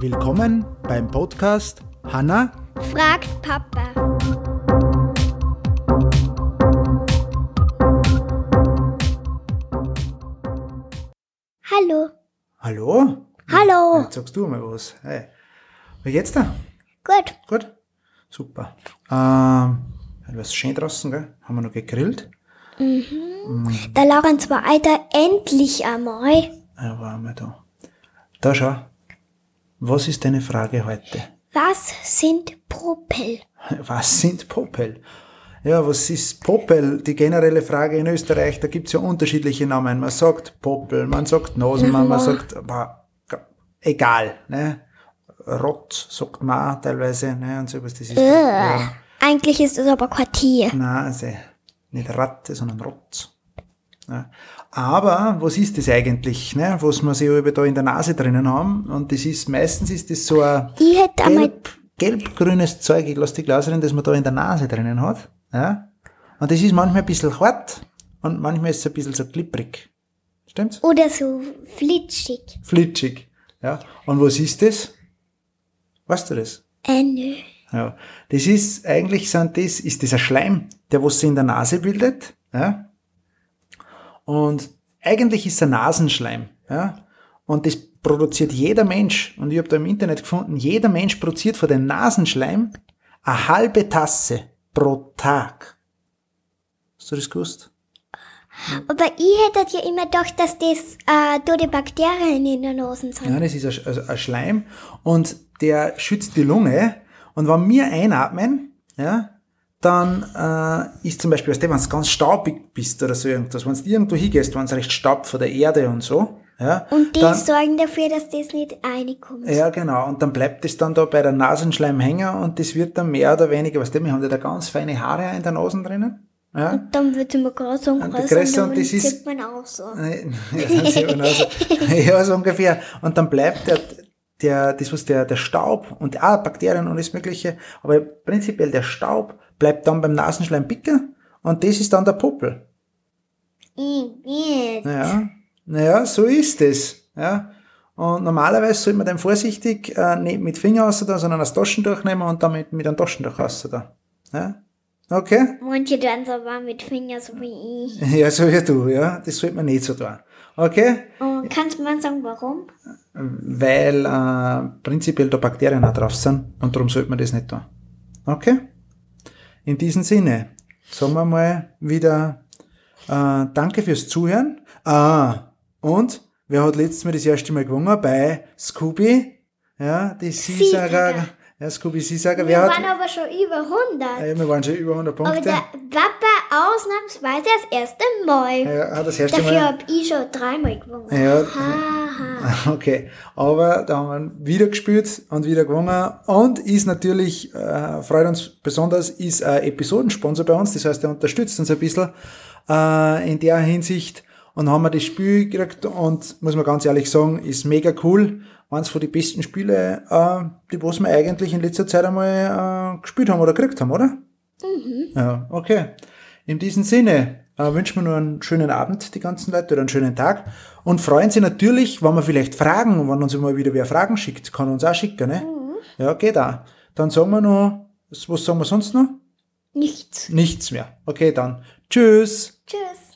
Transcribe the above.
Willkommen beim Podcast Hanna fragt Papa. Hallo. Hallo? Hallo. Jetzt sagst du mal was. Hey. Wie geht's dir? Gut. Gut? Super. Ähm, was schön draußen, gell? Haben wir noch gegrillt? Der Lorenz war Alter endlich einmal. Ja, waren wir da. Da schau. Was ist deine Frage heute? Was sind Propel? Was sind Popel? Ja, was ist Popel? Die generelle Frage in Österreich, da gibt's ja unterschiedliche Namen. Man sagt Popel, man sagt Nasenmann, man sagt, aber, egal, ne? Rott sagt man teilweise, ne? Und sowas, das ist, ja, Eigentlich ist es aber Quartier. nein, also nicht Ratte, sondern Rotz. Ja. Aber was ist das eigentlich, ne? Was wir sich über da in der Nase drinnen haben? Und das ist, meistens ist das so ein, gelb, gelb-grünes Zeug, ich lasse die Glas rein, das man da in der Nase drinnen hat. Ja? Und das ist manchmal ein bisschen hart und manchmal ist es ein bisschen so klipprig. Stimmt's? oder so flitschig. Flitschig. Ja? Und was ist das? Weißt du das? Äh, nö. Ja. Das ist, eigentlich sind das, ist ein Schleim, der was sich in der Nase bildet. Ja? Und eigentlich ist ein Nasenschleim. Ja? Und das produziert jeder Mensch, und ich habe da im Internet gefunden, jeder Mensch produziert von dem Nasenschleim eine halbe Tasse pro Tag. Hast du das gewusst? Aber ich hätte ja immer gedacht, dass das äh, tote Bakterien in der Nase sind. Ja, das ist ein, also ein Schleim und der schützt die Lunge. Und wenn wir einatmen, ja, dann äh, ist zum Beispiel, weißt du, wenn du ganz staubig bist oder so irgendwas, wenn du irgendwo hingehst, wenn es recht staubt von der Erde und so, ja, Und die dann, sorgen dafür, dass das nicht reinkommt. ja, genau. Und dann bleibt es dann da bei der Nasenschleim hängen und das wird dann mehr oder weniger, weißt du, wir haben ja da ganz feine Haare in der Nase drinnen. Ja. Dann wird es immer größer und Und größer und und dann das ist- sieht man auch so. Ja, das also, ja, so ungefähr. Und dann bleibt der, der, das was der, der Staub und auch Bakterien und alles Mögliche, aber prinzipiell der Staub bleibt dann beim Nasenschleim bicken und das ist dann der Popel. Naja, naja, so ist es. Ja. Und normalerweise sollte man dann vorsichtig äh, nicht mit Finger raus da, sondern das Taschentuch nehmen und damit mit einem Taschentuch raus da. Ja. Okay? Manche dann so aber mit Fingern so wie ich. Ja, so wie du, ja. Das sollte man nicht so tun. Okay? Und kannst du mal sagen, warum? weil äh, prinzipiell da Bakterien auch drauf sind und darum sollte man das nicht tun. Okay? In diesem Sinne, sagen wir mal wieder äh, danke fürs Zuhören. Ah, und wer hat letztes Mal das erste Mal gewonnen? Bei Scooby, ja, die Seesager, ja, Scooby Seesager. Wir Wer waren hat, aber schon über 100. äh, wir waren schon über 100 aber Punkte. der Papa ausnahmsweise das erste Mal. ja, das erste Dafür Mal. hab ich schon dreimal gewonnen. Ja, Haha. Okay, aber da haben wir wieder gespielt und wieder gewonnen und ist natürlich, äh, freut uns besonders, ist ein Episodensponsor bei uns, das heißt, er unterstützt uns ein bisschen äh, in der Hinsicht und haben wir das Spiel gekriegt und muss man ganz ehrlich sagen, ist mega cool. Eines von den besten Spiele, äh, die was wir eigentlich in letzter Zeit einmal äh, gespielt haben oder gekriegt haben, oder? Ja, okay. In diesem Sinne äh, wünschen wir nur einen schönen Abend, die ganzen Leute, oder einen schönen Tag. Und freuen Sie natürlich, wenn wir vielleicht Fragen, wenn uns immer wieder wer Fragen schickt, kann uns auch schicken, ne? Ja, geht auch. Dann sagen wir noch, was sagen wir sonst noch? Nichts. Nichts mehr. Okay, dann. Tschüss. Tschüss.